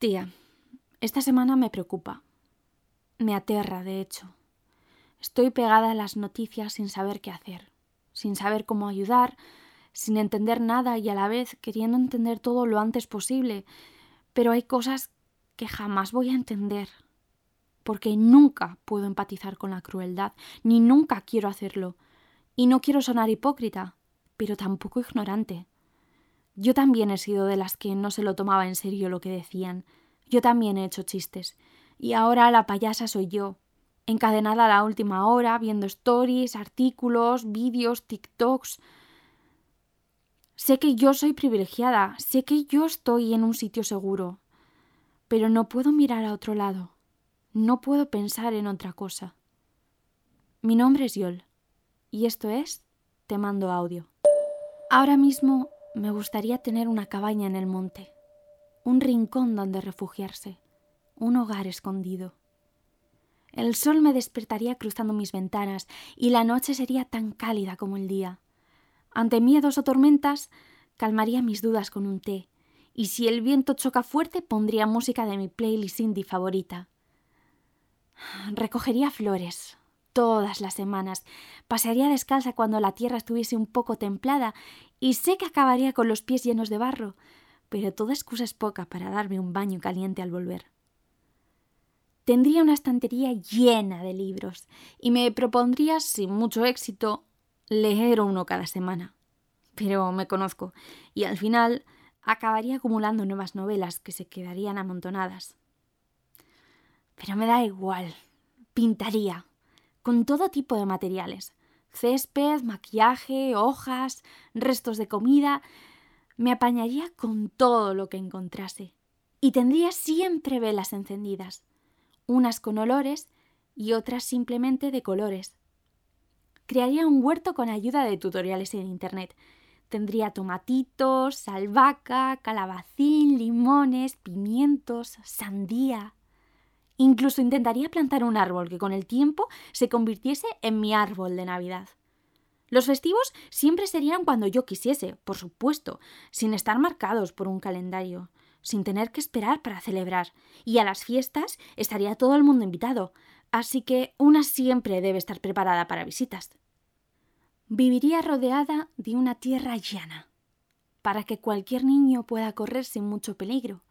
Tía, esta semana me preocupa. Me aterra, de hecho. Estoy pegada a las noticias sin saber qué hacer, sin saber cómo ayudar, sin entender nada y a la vez queriendo entender todo lo antes posible. Pero hay cosas que jamás voy a entender, porque nunca puedo empatizar con la crueldad, ni nunca quiero hacerlo. Y no quiero sonar hipócrita, pero tampoco ignorante. Yo también he sido de las que no se lo tomaba en serio lo que decían. Yo también he hecho chistes. Y ahora la payasa soy yo, encadenada a la última hora, viendo stories, artículos, vídeos, TikToks. Sé que yo soy privilegiada, sé que yo estoy en un sitio seguro, pero no puedo mirar a otro lado, no puedo pensar en otra cosa. Mi nombre es Yol, y esto es Te mando audio. Ahora mismo me gustaría tener una cabaña en el monte, un rincón donde refugiarse, un hogar escondido. El sol me despertaría cruzando mis ventanas y la noche sería tan cálida como el día. Ante miedos o tormentas, calmaría mis dudas con un té, y si el viento choca fuerte, pondría música de mi playlist indie favorita. Recogería flores, todas las semanas. Pasearía descalza cuando la tierra estuviese un poco templada y sé que acabaría con los pies llenos de barro, pero toda excusa es poca para darme un baño caliente al volver. Tendría una estantería llena de libros y me propondría, sin mucho éxito, leer uno cada semana. Pero me conozco y al final acabaría acumulando nuevas novelas que se quedarían amontonadas. Pero me da igual. Pintaría, con todo tipo de materiales. Césped, maquillaje, hojas, restos de comida. Me apañaría con todo lo que encontrase. Y tendría siempre velas encendidas, unas con olores y otras simplemente de colores. Crearía un huerto con ayuda de tutoriales en Internet. Tendría tomatitos, albahaca, calabacín, limones, pimientos, sandía, Incluso intentaría plantar un árbol que con el tiempo se convirtiese en mi árbol de Navidad. Los festivos siempre serían cuando yo quisiese, por supuesto, sin estar marcados por un calendario, sin tener que esperar para celebrar, y a las fiestas estaría todo el mundo invitado, así que una siempre debe estar preparada para visitas. Viviría rodeada de una tierra llana, para que cualquier niño pueda correr sin mucho peligro,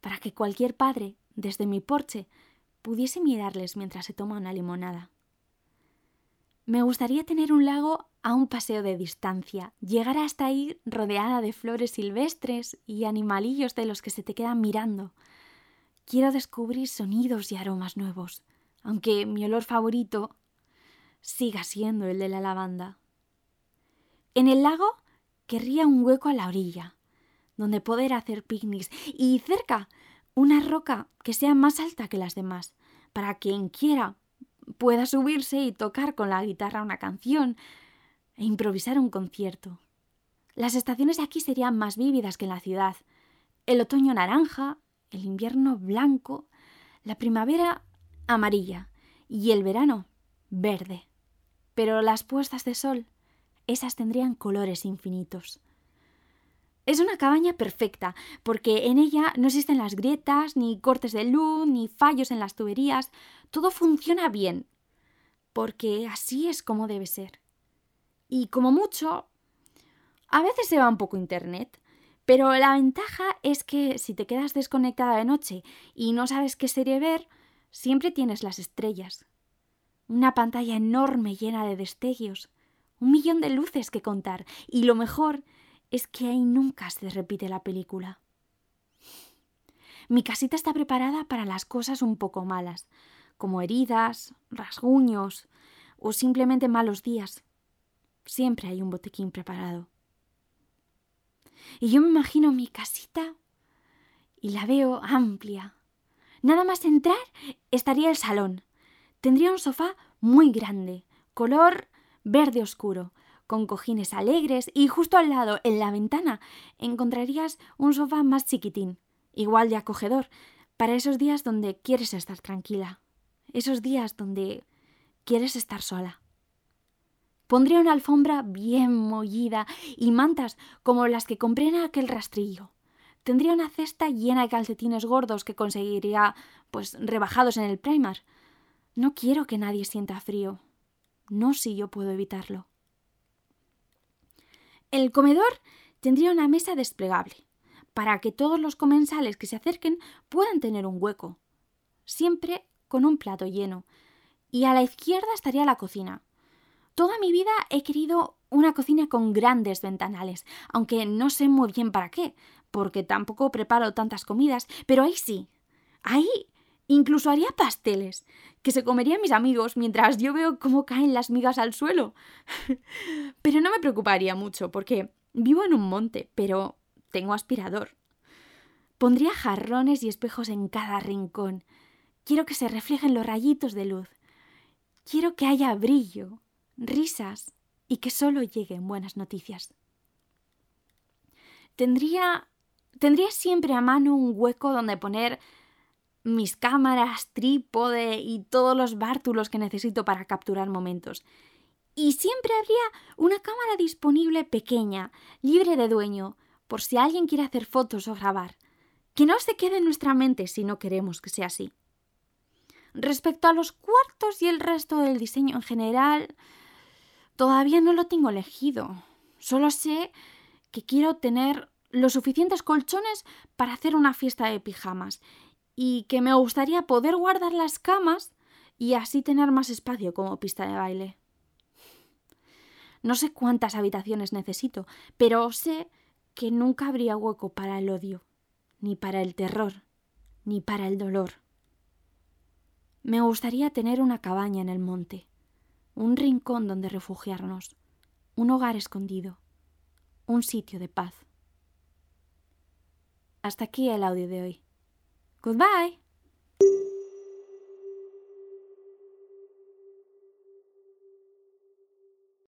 para que cualquier padre, desde mi porche, pudiese mirarles mientras se toma una limonada. Me gustaría tener un lago a un paseo de distancia, llegar hasta ahí rodeada de flores silvestres y animalillos de los que se te quedan mirando. Quiero descubrir sonidos y aromas nuevos, aunque mi olor favorito siga siendo el de la lavanda. En el lago querría un hueco a la orilla, donde poder hacer picnics y cerca una roca que sea más alta que las demás, para quien quiera pueda subirse y tocar con la guitarra una canción e improvisar un concierto. Las estaciones aquí serían más vívidas que en la ciudad. El otoño naranja, el invierno blanco, la primavera amarilla y el verano verde. Pero las puestas de sol, esas tendrían colores infinitos. Es una cabaña perfecta, porque en ella no existen las grietas, ni cortes de luz, ni fallos en las tuberías. Todo funciona bien, porque así es como debe ser. Y como mucho, a veces se va un poco internet, pero la ventaja es que si te quedas desconectada de noche y no sabes qué serie ver, siempre tienes las estrellas. Una pantalla enorme llena de destellos, un millón de luces que contar, y lo mejor es que ahí nunca se repite la película. Mi casita está preparada para las cosas un poco malas, como heridas, rasguños o simplemente malos días. Siempre hay un botequín preparado. Y yo me imagino mi casita y la veo amplia. Nada más entrar estaría el salón. Tendría un sofá muy grande, color verde oscuro, con cojines alegres y justo al lado, en la ventana, encontrarías un sofá más chiquitín, igual de acogedor, para esos días donde quieres estar tranquila, esos días donde quieres estar sola. Pondría una alfombra bien mollida y mantas como las que compré en aquel rastrillo. Tendría una cesta llena de calcetines gordos que conseguiría, pues, rebajados en el Primark. No quiero que nadie sienta frío. No si yo puedo evitarlo. El comedor tendría una mesa desplegable, para que todos los comensales que se acerquen puedan tener un hueco, siempre con un plato lleno. Y a la izquierda estaría la cocina. Toda mi vida he querido una cocina con grandes ventanales, aunque no sé muy bien para qué, porque tampoco preparo tantas comidas, pero ahí sí. Ahí incluso haría pasteles, que se comerían mis amigos mientras yo veo cómo caen las migas al suelo. pero no me preocuparía mucho, porque vivo en un monte, pero tengo aspirador. Pondría jarrones y espejos en cada rincón. Quiero que se reflejen los rayitos de luz. Quiero que haya brillo, risas y que solo lleguen buenas noticias. Tendría tendría siempre a mano un hueco donde poner mis cámaras, trípode y todos los bártulos que necesito para capturar momentos. Y siempre habría una cámara disponible pequeña, libre de dueño, por si alguien quiere hacer fotos o grabar. Que no se quede en nuestra mente si no queremos que sea así. Respecto a los cuartos y el resto del diseño en general, todavía no lo tengo elegido. Solo sé que quiero tener los suficientes colchones para hacer una fiesta de pijamas y que me gustaría poder guardar las camas y así tener más espacio como pista de baile. No sé cuántas habitaciones necesito, pero sé que nunca habría hueco para el odio, ni para el terror, ni para el dolor. Me gustaría tener una cabaña en el monte, un rincón donde refugiarnos, un hogar escondido, un sitio de paz. Hasta aquí el audio de hoy. Goodbye!